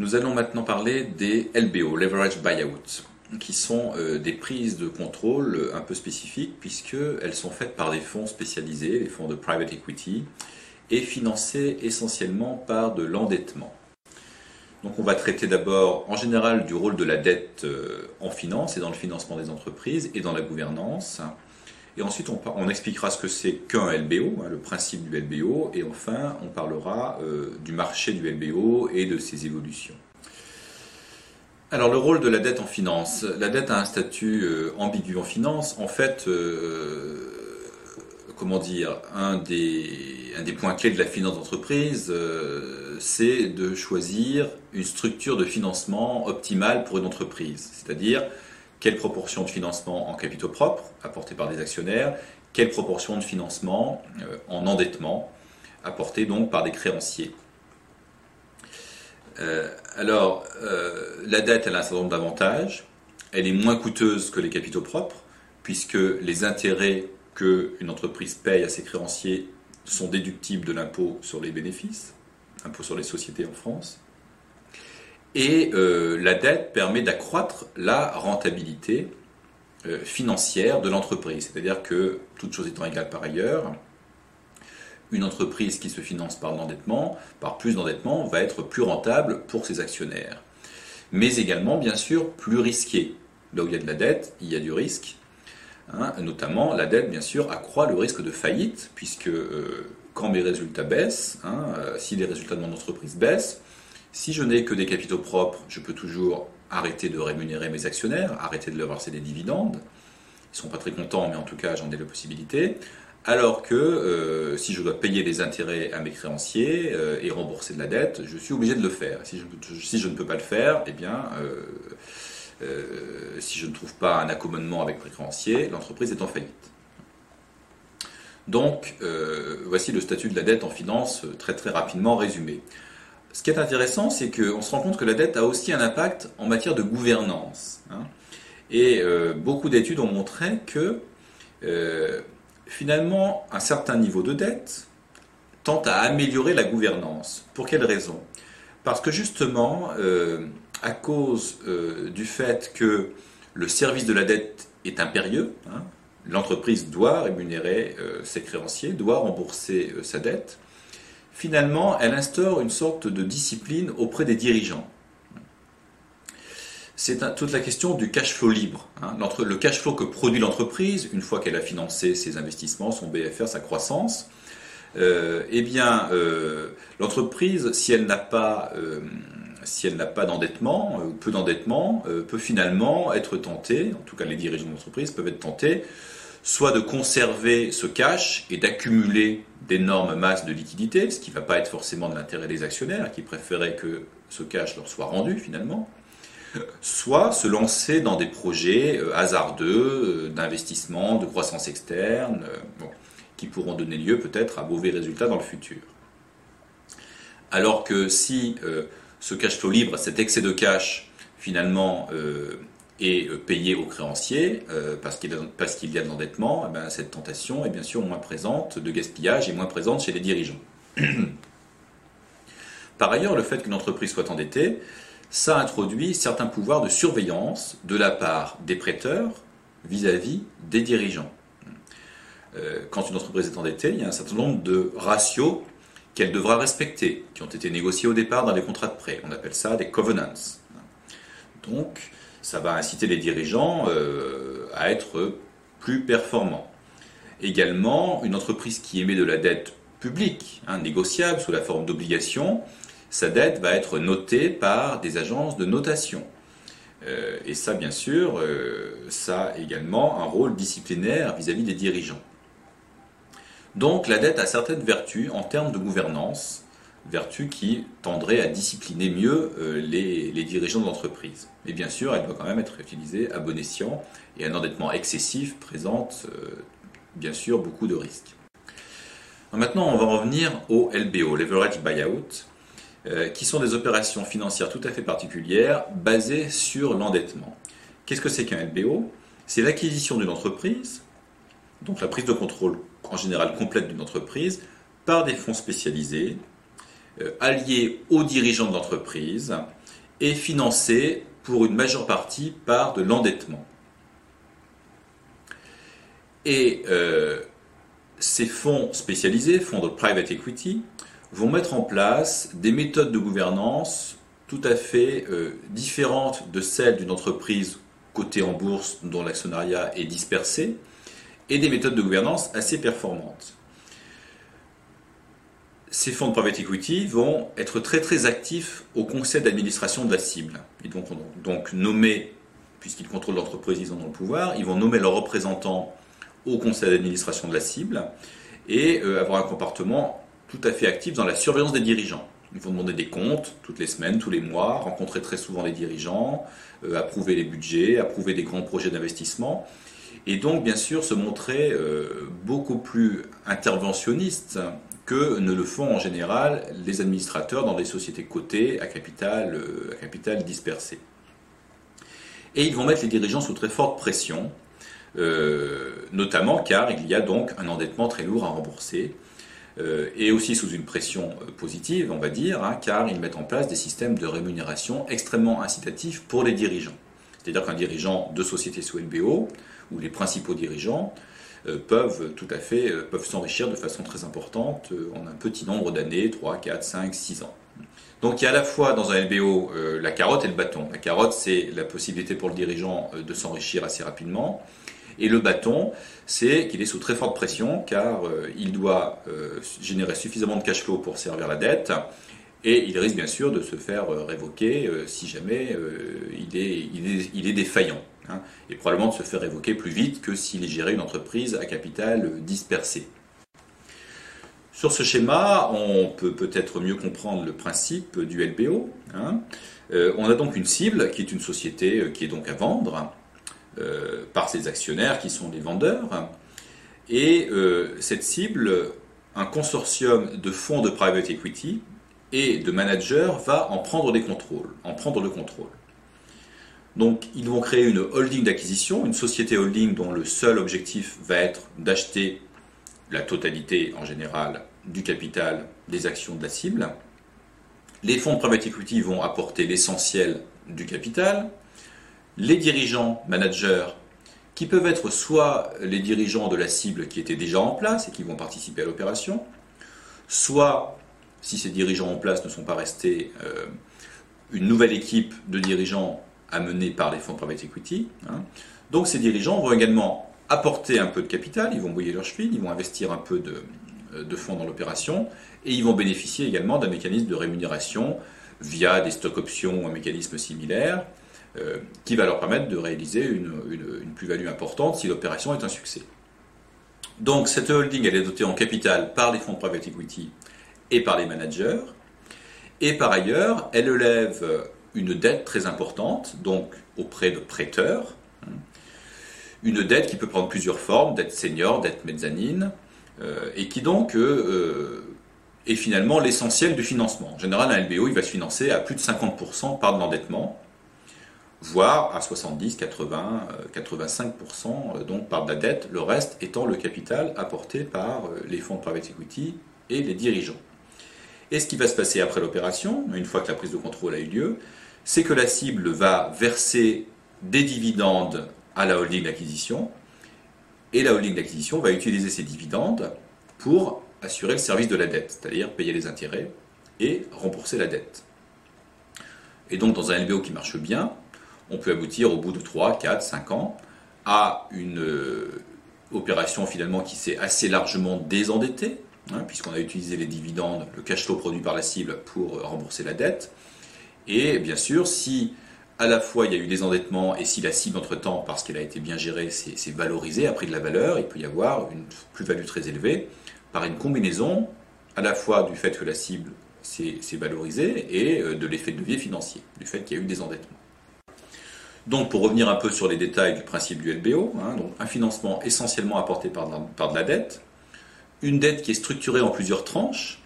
Nous allons maintenant parler des LBO, Leverage Buyout, qui sont euh, des prises de contrôle un peu spécifiques puisqu'elles sont faites par des fonds spécialisés, les fonds de private equity, et financées essentiellement par de l'endettement. Donc on va traiter d'abord en général du rôle de la dette euh, en finance et dans le financement des entreprises et dans la gouvernance. Et ensuite, on, expliquera ce que c'est qu'un LBO, hein, le principe du LBO, et enfin, on parlera euh, du marché du LBO et de ses évolutions. Alors, le rôle de la dette en finance. La dette a un statut euh, ambigu en finance. En fait, euh, comment dire, un des, un des, points clés de la finance d'entreprise, c'est de choisir une structure de financement optimale pour une entreprise. C'est-à-dire, quelle proportion de financement en capitaux propres apportés par des actionnaires, quelle proportion de financement euh, en endettement apporté donc par des créanciers? Euh, alors, euh, la dette, elle a un certain nombre d'avantages. Elle est moins coûteuse que les capitaux propres, puisque les intérêts qu'une entreprise paye à ses créanciers sont déductibles de l'impôt sur les bénéfices, impôt sur les sociétés en France. Et euh, la dette permet d'accroître la rentabilité euh, financière de l'entreprise. C'est-à-dire que, toutes choses étant égales par ailleurs, une entreprise qui se finance par l'endettement, par plus d'endettement, va être plus rentable pour ses actionnaires. Mais également, bien sûr, plus risquée. Là où il y a de la dette, il y a du risque. Hein. notamment, la dette, bien sûr, accroît le risque de faillite, puisque euh, quand mes résultats baissent, hein, si les résultats de mon entreprise baissent, si je n'ai que des capitaux propres, je peux toujours arrêter de rémunérer mes actionnaires, arrêter de leur verser des dividendes. Ils ne sont pas très contents, mais en tout cas, j'en ai la possibilité. Alors que euh, si je dois payer des intérêts à mes créanciers euh, et rembourser de la dette, je suis obligé de le faire. Si je, ne peux pas le faire, eh bien, euh, si je ne trouve pas un accommodement avec mes créanciers, l'entreprise est en faillite. Donc, voici le statut de la dette en finance très très rapidement résumé. Ce qui est intéressant, c'est qu'on se rend compte que la dette a aussi un impact en matière de gouvernance. Hein. Et euh, beaucoup d'études ont montré que euh, finalement, un certain niveau de dette tente à améliorer la gouvernance. Pour quelle raison? Parce que justement, euh, à cause du fait que le service de la dette est impérieux, hein, l'entreprise doit rémunérer ses créanciers, doit rembourser sa dette, finalement, elle instaure une sorte de discipline auprès des dirigeants. C'est toute la question du cash flow libre. Hein. Le cash flow que produit l'entreprise, une fois qu'elle a financé ses investissements, son BFR, sa croissance, euh, eh bien, euh, l'entreprise, si elle n'a pas, euh, si pas d'endettement ou peu d'endettement, peut finalement être tentée, en tout cas les dirigeants d'entreprise peuvent être tentés, soit de conserver ce cash et d'accumuler d'énormes masses de liquidités, ce qui ne va pas être forcément de l'intérêt des actionnaires, qui préféraient que ce cash leur soit rendu finalement, soit se lancer dans des projets euh, hasardeux euh, d'investissement, de croissance externe, euh, qui pourront donner lieu peut-être à mauvais résultats dans le futur. Alors que si ce cash flow libre, cet excès de cash, finalement, et euh, payer aux créanciers euh, parce qu'il y a de l'endettement, eh ben, cette tentation est bien sûr moins présente de gaspillage et moins présente chez les dirigeants. Par ailleurs, le fait qu'une entreprise soit endettée, ça introduit certains pouvoirs de surveillance de la part des prêteurs vis-à-vis des dirigeants. Euh, quand une entreprise est endettée, il y a un certain nombre de ratios qu'elle devra respecter, qui ont été négociés au départ dans les contrats de prêt. On appelle ça des covenants. Donc, ça va inciter les dirigeants euh, à être plus performants. Également, une entreprise qui émet de la dette publique, hein, négociable sous la forme d'obligation, sa dette va être notée par des agences de notation. Euh, et ça, bien sûr, euh, ça a également un rôle disciplinaire vis-à-vis des dirigeants. Donc la dette a certaines vertus en termes de gouvernance, vertu qui tendrait à discipliner mieux euh, les, dirigeants d'entreprise. Mais bien sûr, elle doit quand même être utilisée à bon escient et un endettement excessif présente euh, bien sûr beaucoup de risques. Maintenant, on va revenir au LBO, Leverage Buyout, euh, qui sont des opérations financières tout à fait particulières basées sur l'endettement. Qu'est-ce que c'est qu'un LBO C'est l'acquisition d'une entreprise, donc la prise de contrôle en général complète d'une entreprise, par des fonds spécialisés, euh, alliés aux dirigeants de l'entreprise est financé pour une majeure partie par de l'endettement. Et euh, ces fonds spécialisés, fonds de private equity, vont mettre en place des méthodes de gouvernance tout à fait euh, différentes de celles d'une entreprise cotée en bourse dont l'actionnariat est dispersé, et des méthodes de gouvernance assez performantes. Ces fonds de private equity vont être très très actifs au conseil d'administration de la cible. Ils vont donc nommer, puisqu'ils contrôlent l'entreprise, ils ont le pouvoir, ils vont nommer leurs représentants au conseil d'administration de la cible et euh, avoir un comportement tout à fait actif dans la surveillance des dirigeants. Ils vont demander des comptes toutes les semaines, tous les mois, rencontrer très souvent les dirigeants, euh, approuver les budgets, approuver des grands projets d'investissement. Et donc, bien sûr, se montrer euh, beaucoup plus interventionniste que ne le font en général les administrateurs dans des sociétés cotées à capital, capital dispersé. Et ils vont mettre les dirigeants sous très forte pression euh, notamment car il y a donc un endettement très lourd à rembourser, euh, et aussi sous une pression euh, positive, on va dire, hein, car ils mettent en place des systèmes de rémunération extrêmement incitatifs pour les dirigeants. C'est-à-dire qu'un dirigeant de société sous LBO, ou les principaux dirigeants, peuvent tout à fait peuvent s'enrichir de façon très importante en un petit nombre d'années, 3, 4, 5, 6 ans. Donc il y a à la fois dans un LBO la carotte et le bâton. La carotte, c'est la possibilité pour le dirigeant de s'enrichir assez rapidement. Et le bâton, c'est qu'il est sous très forte pression car euh, il doit euh, générer suffisamment de cash flow pour servir la dette. Et il risque bien sûr de se faire euh, révoquer si jamais il, est, il, est, défaillant. Hein, et probablement de se faire révoquer plus vite que s'il gérait une entreprise à capital dispersé. Sur ce schéma, on peut peut-être mieux comprendre le principe du LBO. Hein. on a donc une cible qui est une société qui est donc à vendre euh, par ses actionnaires qui sont les vendeurs. Et euh, cette cible, un consortium de fonds de private equity et de managers va en prendre des contrôles, en prendre le contrôle. Donc ils vont créer une holding d'acquisition, une société holding dont le seul objectif va être d'acheter la totalité en général du capital des actions de la cible. Les fonds de private equity vont apporter l'essentiel du capital, les dirigeants, managers, qui peuvent être soit les dirigeants de la cible qui étaient déjà en place et qui vont participer à l'opération, soit, si ces dirigeants en place ne sont pas restés, euh, une nouvelle équipe de dirigeants amenés par les fonds private equity. Hein. Donc ces dirigeants vont également apporter un peu de capital, ils vont bouiller leur cheville, ils vont investir un peu de, euh, de fonds dans l'opération, et ils vont bénéficier également d'un mécanisme de rémunération via des stock options ou un mécanisme similaire, euh, qui va leur permettre de réaliser une, plus-value importante si l'opération est un succès. Donc cette holding, elle est dotée en capital par les fonds private equity et par les managers. Et par ailleurs, elle élève une dette très importante, donc auprès de prêteurs. Hein. Une dette qui peut prendre plusieurs formes, dette senior, dette mezzanine, euh, et qui donc euh, est finalement l'essentiel du financement. En général, un LBO, il va se financer à plus de 50% par de l'endettement voire à 70, 80, 85% donc par de la dette, le reste étant le capital apporté par euh, les fonds de private equity et les dirigeants. Et ce qui va se passer après l'opération, une fois que la prise de contrôle a eu lieu, c'est que la cible va verser des dividendes à la holding d'acquisition, et la holding d'acquisition va utiliser ces dividendes pour assurer le service de la dette, c'est-à-dire payer les intérêts et rembourser la dette. Et donc dans un LBO qui marche bien, on peut aboutir au bout de 3, 4, 5 ans à une euh, opération finalement qui s'est assez largement désendettée, hein, puisqu'on a utilisé les dividendes, le cash flow produit par la cible pour euh, rembourser la dette. Et bien sûr, si à la fois il y a eu des endettements et si la cible entre-temps, parce qu'elle a été bien gérée, s'est valorisée, a pris de la valeur, il peut y avoir une plus-value très élevée par une combinaison à la fois du fait que la cible s'est valorisée et euh, de l'effet de levier financier, du fait qu'il y a eu des endettements. Donc, pour revenir un peu sur les détails du principe du LBO, hein, un financement essentiellement apporté par de, la, dette, une dette qui est structurée en plusieurs tranches,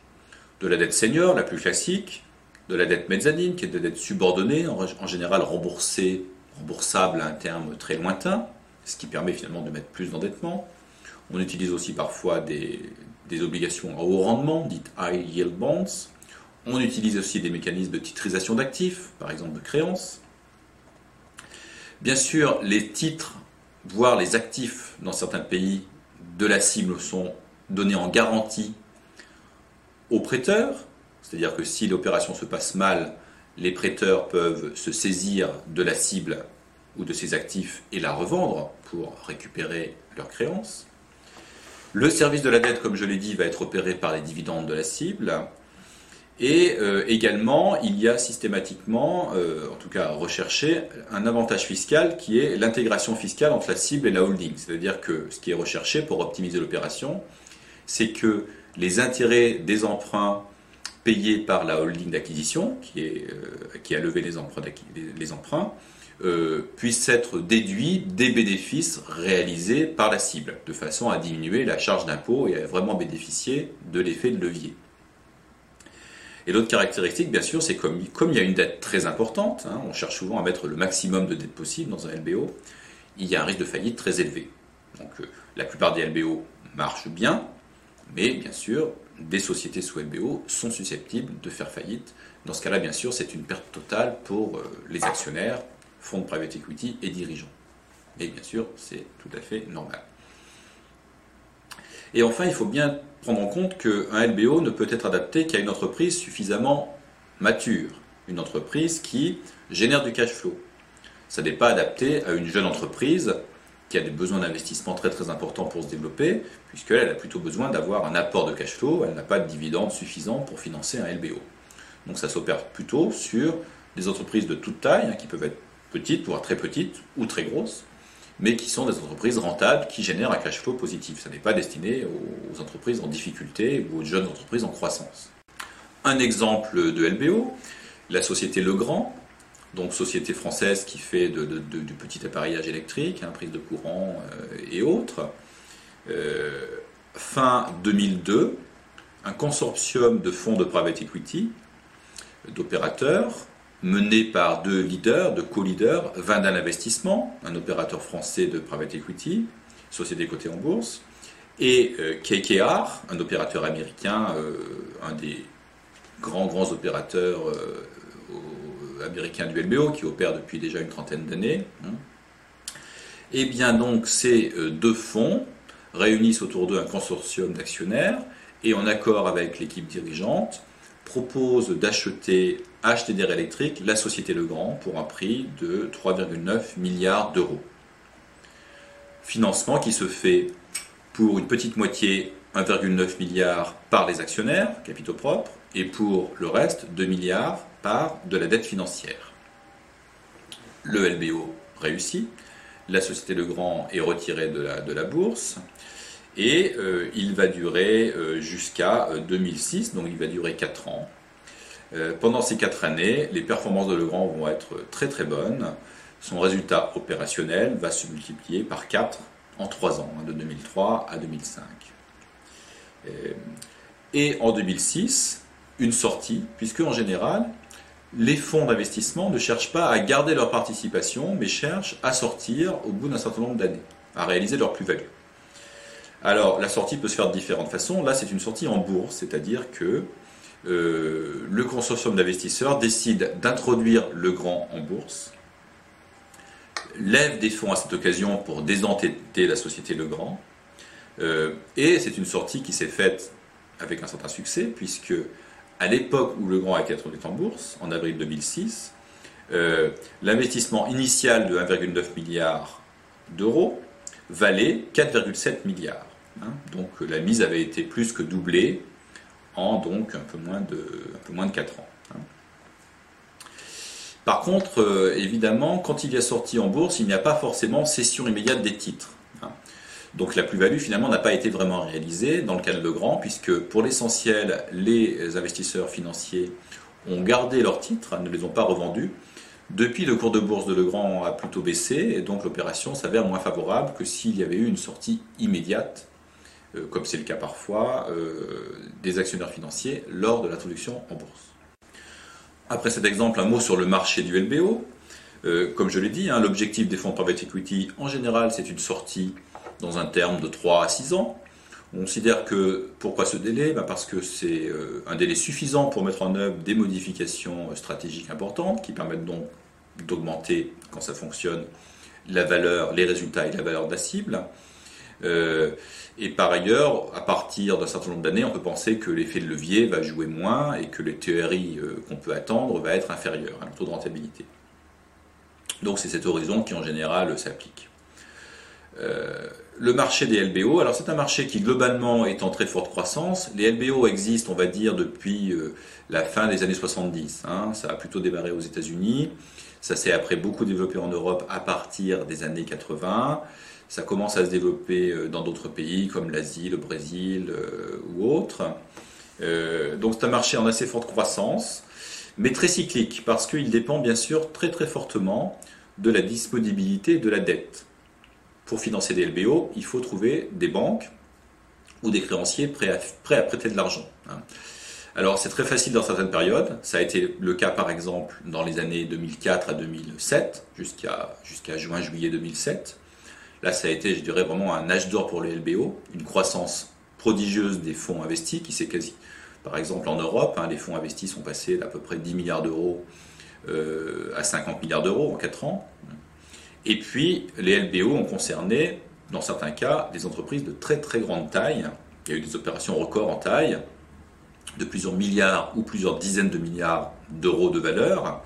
de la dette senior, la plus classique, de la dette mezzanine, qui est de la dette subordonnée, en, général remboursée, remboursable à un terme très lointain, ce qui permet finalement de mettre plus d'endettement. On utilise aussi parfois des, des, obligations à haut rendement, dites high yield bonds, On utilise aussi des mécanismes de titrisation d'actifs, par exemple de créances. Bien sûr, les titres, voire les actifs dans certains pays de la cible sont donnés en garantie aux prêteurs, c'est-à-dire que si l'opération se passe mal, les prêteurs peuvent se saisir de la cible ou de ses actifs et la revendre pour récupérer leurs créances. Le service de la dette, comme je l'ai dit, va être opéré par les dividendes de la cible. Et euh, également, il y a systématiquement, euh, en tout cas recherché, un avantage fiscal qui est l'intégration fiscale entre la cible et la holding. C'est-à-dire que ce qui est recherché pour optimiser l'opération, c'est que les intérêts des emprunts payés par la holding d'acquisition, qui, euh, a levé les emprunts, emprunts puissent être déduits des bénéfices réalisés par la cible, de façon à diminuer la charge d'impôt et à vraiment bénéficier de l'effet de levier. Et l'autre caractéristique, bien sûr, c'est comme, comme il y a une dette très importante, hein, on cherche souvent à mettre le maximum de dette possible dans un LBO, il y a un risque de faillite très élevé. Donc euh, la plupart des LBO marchent bien, mais bien sûr, des sociétés sous LBO sont susceptibles de faire faillite. Dans ce cas-là, bien sûr, c'est une perte totale pour euh, les actionnaires, fonds de private equity et dirigeants. Mais bien sûr, c'est tout à fait normal. Et enfin, il faut bien prendre en compte qu'un LBO ne peut être adapté qu'à une entreprise suffisamment mature, une entreprise qui génère du cash flow. Ça n'est pas adapté à une jeune entreprise qui a des besoins d'investissement très très importants pour se développer, puisqu'elle a plutôt besoin d'avoir un apport de cash flow, elle n'a pas de dividendes suffisants pour financer un LBO. Donc ça s'opère plutôt sur des entreprises de toute taille, hein, qui peuvent être petites, voire très petites, ou très grosses, mais qui sont des entreprises rentables qui génèrent un cash flow positif. Ça n'est pas destiné aux entreprises en difficulté ou aux jeunes entreprises en croissance. Un exemple de LBO, la société Legrand, donc société française qui fait du petit appareillage électrique, hein, prise de courant euh, et autres. Euh, fin 2002, un consortium de fonds de private equity, d'opérateurs, mené par deux leaders, deux co-leaders, Vindal Investissement, un opérateur français de private equity, société cotée en bourse, et euh, KKR, un opérateur américain, euh, un des grands grands opérateurs euh, américains du LBO qui opère depuis déjà une trentaine d'années. Et hein. eh bien donc ces deux fonds réunissent autour d'eux un consortium d'actionnaires et en accord avec l'équipe dirigeante propose d'acheter HTDR Electric, la société Legrand, pour un prix de 3,9 milliards d'euros. Financement qui se fait pour une petite moitié 1,9 milliard par les actionnaires, capitaux propres, et pour le reste 2 milliards par de la dette financière. Le LBO réussit, la société Legrand est retirée de la, de la bourse, et euh, il va durer euh, jusqu'à 2006, euh, donc il va durer 4 ans. pendant ces 4 années, les performances de Legrand vont être très très bonnes. Son résultat opérationnel va se multiplier par 4 en 3 ans, hein, de 2003 à 2005. Et en 2006, une sortie, puisque en général, les fonds d'investissement ne cherchent pas à garder leur participation, mais cherchent à sortir au bout d'un certain nombre d'années, à réaliser leur plus-value. Alors, la sortie peut se faire de différentes façons. Là, c'est une sortie en bourse, c'est-à-dire que euh, le consortium d'investisseurs décide d'introduire le grand en bourse, lève des fonds à cette occasion pour désentêter la société Legrand, euh, et c'est une sortie qui s'est faite avec un certain succès, puisque à l'époque où Legrand été introduit en bourse, en avril 2006, euh, l'investissement initial de 1,9 milliard d'euros valait 4,7 milliards. Hein. donc la mise avait été plus que doublée en donc un peu moins de, un peu moins de 4 ans. Hein. Par contre, euh, évidemment, quand il y a sorti en bourse, il n'y a pas forcément cession immédiate des titres. Donc la plus-value finalement n'a pas été vraiment réalisée dans le cas de Legrand, puisque pour l'essentiel, les investisseurs financiers ont gardé leurs titres, ne les ont pas revendus. Depuis, le cours de bourse de Legrand a plutôt baissé, et donc l'opération s'avère moins favorable que s'il y avait eu une sortie immédiate euh, comme c'est le cas parfois, euh, des actionnaires financiers lors de l'introduction en bourse. Après cet exemple, un mot sur le marché du LBO. Euh, comme je l'ai dit, hein, l'objectif des fonds private equity, en général, c'est une sortie dans un terme de 3 à 6 ans. On considère que pourquoi ce délai? Ben, Parce que c'est un délai suffisant pour mettre en œuvre des modifications stratégiques importantes qui permettent donc d'augmenter, quand ça fonctionne, la valeur, les résultats et la valeur de la cible. Euh, et par ailleurs, à partir d'un certain nombre d'années, on peut penser que l'effet de levier va jouer moins et que le TRI euh, qu'on peut attendre va être inférieur à un taux de rentabilité. Donc c'est cet horizon qui en général s'applique. Euh, le marché des LBO, alors c'est un marché qui globalement est en très forte croissance. Les LBO existent, on va dire, depuis la fin des années 70. Hein. Ça a plutôt démarré aux États-Unis. Ça s'est après beaucoup développé en Europe à partir des années 80. Ça commence à se développer euh, dans d'autres pays comme l'Asie, le Brésil euh, ou autres. Euh, donc c'est un marché en assez forte croissance, mais très cyclique parce qu'il dépend bien sûr très très fortement de la disponibilité de la dette. Pour financer des LBO, il faut trouver des banques ou des créanciers prêts à, prêter de l'argent. Hein. Alors c'est très facile dans certaines périodes. Ça a été le cas par exemple dans les années 2004 à 2007, jusqu'à juin-juillet 2007. Là, ça a été, je dirais, vraiment un âge d'or pour les LBO, une croissance prodigieuse des fonds investis qui s'est quasi. Par exemple, en Europe, hein, les fonds investis sont passés d'à peu près 10 milliards d'euros euh, à 50 milliards d'euros en 4 ans. Et puis, les LBO ont concerné, dans certains cas, des entreprises de très très grande taille. Il y a eu des opérations records en taille de plusieurs milliards ou plusieurs dizaines de milliards d'euros de valeur.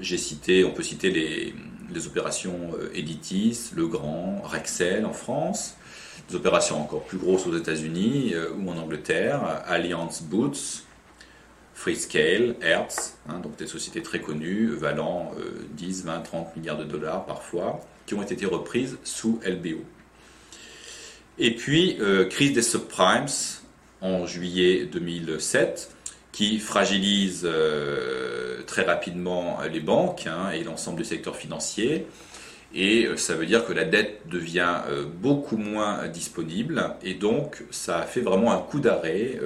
J'ai cité, on peut citer les, opérations euh, Editis, Legrand, Rexel en France, des opérations encore plus grosses aux États-Unis euh, ou en Angleterre, Allianz Boots, Freescale, Hertz, hein, donc des sociétés très connues, valant 10, 20, 30 milliards de dollars parfois, qui ont été reprises sous LBO. Et puis, euh, crise des subprimes, en juillet 2007 qui fragilise euh, très rapidement les banques hein, et l'ensemble du secteur financier. Et euh, ça veut dire que la dette devient beaucoup moins disponible et donc ça a fait vraiment un coup d'arrêt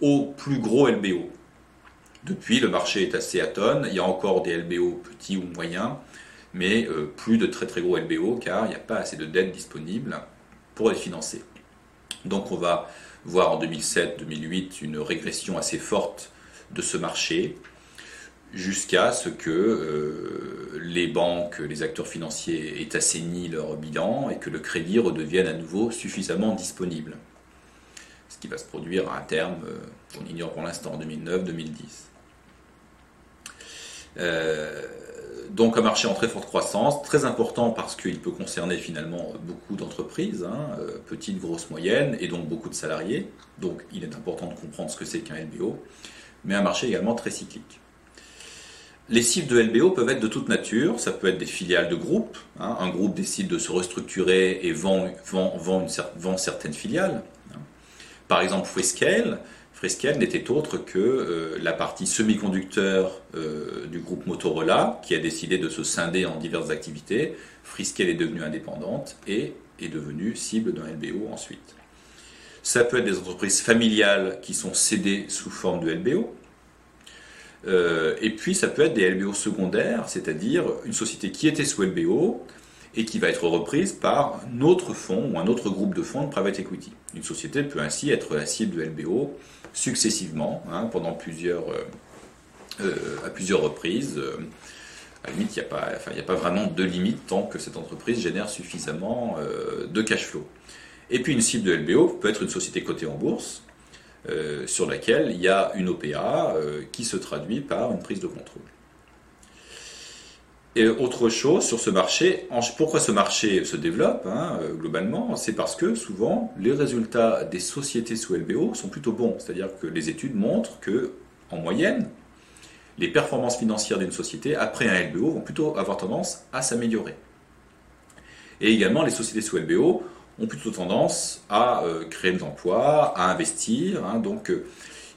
aux plus gros LBO. Depuis, le marché est assez atone. Il y a encore des LBO petits ou moyens, mais plus de très très gros LBO car il n'y a pas assez de dette disponible pour les financer. Donc on va voir en 2007-2008 une régression assez forte de ce marché, jusqu'à ce que euh, les banques, les acteurs financiers aient assaini leur bilan et que le crédit redevienne à nouveau suffisamment disponible. Ce qui va se produire à un terme, euh, on ignore pour l'instant, en 2009-2010 donc un marché en très forte croissance, très important parce qu'il peut concerner finalement beaucoup d'entreprises, hein, euh, petites, grosses, moyennes, et donc beaucoup de salariés. Donc il est important de comprendre ce que c'est qu'un LBO, mais un marché également très cyclique. Les cibles de LBO peuvent être de toute nature, ça peut être des filiales de groupes, hein. un groupe décide de se restructurer et vend, vend certaines filiales. Par exemple, Freescale, Freescale n'était autre que euh, la partie semi-conducteur euh, du groupe Motorola qui a décidé de se scinder en diverses activités. Freescale est devenue indépendante et est devenue cible d'un LBO ensuite. Ça peut être des entreprises familiales qui sont cédées sous forme de LBO. Euh, et puis ça peut être des LBO secondaires, c'est-à-dire une société qui était sous LBO et qui va être reprise par un autre fonds ou un autre groupe de fonds de private equity. Une société peut ainsi être la cible de LBO successivement, hein, pendant plusieurs, euh, euh, à plusieurs reprises. Euh, à la limite, il n'y a, pas, enfin, a pas vraiment de limite tant que cette entreprise génère suffisamment de cash flow. Et puis une cible de LBO peut être une société cotée en bourse, sur laquelle il y a une OPA qui se traduit par une prise de contrôle. Et autre chose sur ce marché, pourquoi ce marché se développe hein, euh, globalement C'est parce que souvent les résultats des sociétés sous LBO sont plutôt bons. C'est-à-dire que les études montrent que, en moyenne, les performances financières d'une société après un LBO vont plutôt avoir tendance à s'améliorer. Et également, les sociétés sous LBO ont plutôt tendance à euh, créer des emplois, à investir. Hein. donc, euh,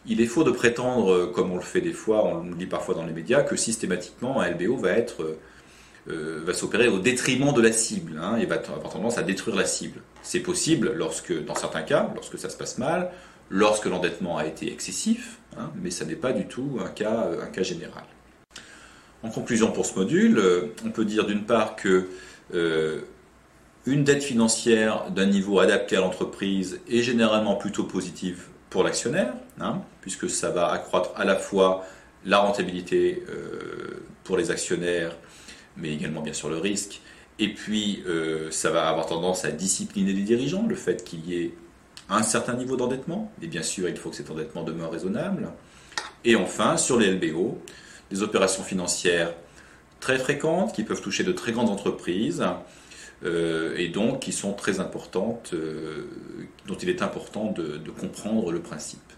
il est faux de prétendre, comme on le fait des fois, on le lit parfois dans les médias, que systématiquement un LBO va être euh, va s'opérer au détriment de la cible hein, et va avoir tendance à détruire la cible. C'est possible lorsque, dans certains cas, lorsque ça se passe mal, lorsque l'endettement a été excessif, hein, mais ça n'est pas du tout un cas, général. En conclusion pour ce module, euh, on peut dire d'une part que euh, Une dette financière d'un niveau adapté à l'entreprise est généralement plutôt positive pour l'actionnaire, hein, puisque ça va accroître à la fois la rentabilité euh, pour les actionnaires, mais également bien sûr le risque. Et puis, euh, ça va avoir tendance à discipliner les dirigeants, le fait qu'il y ait un certain niveau d'endettement, et bien sûr, il faut que cet endettement demeure raisonnable. Et enfin, sur les LBO, des opérations financières très fréquentes qui peuvent toucher de très grandes entreprises euh, et donc qui sont très importantes, dont il est important de comprendre le principe.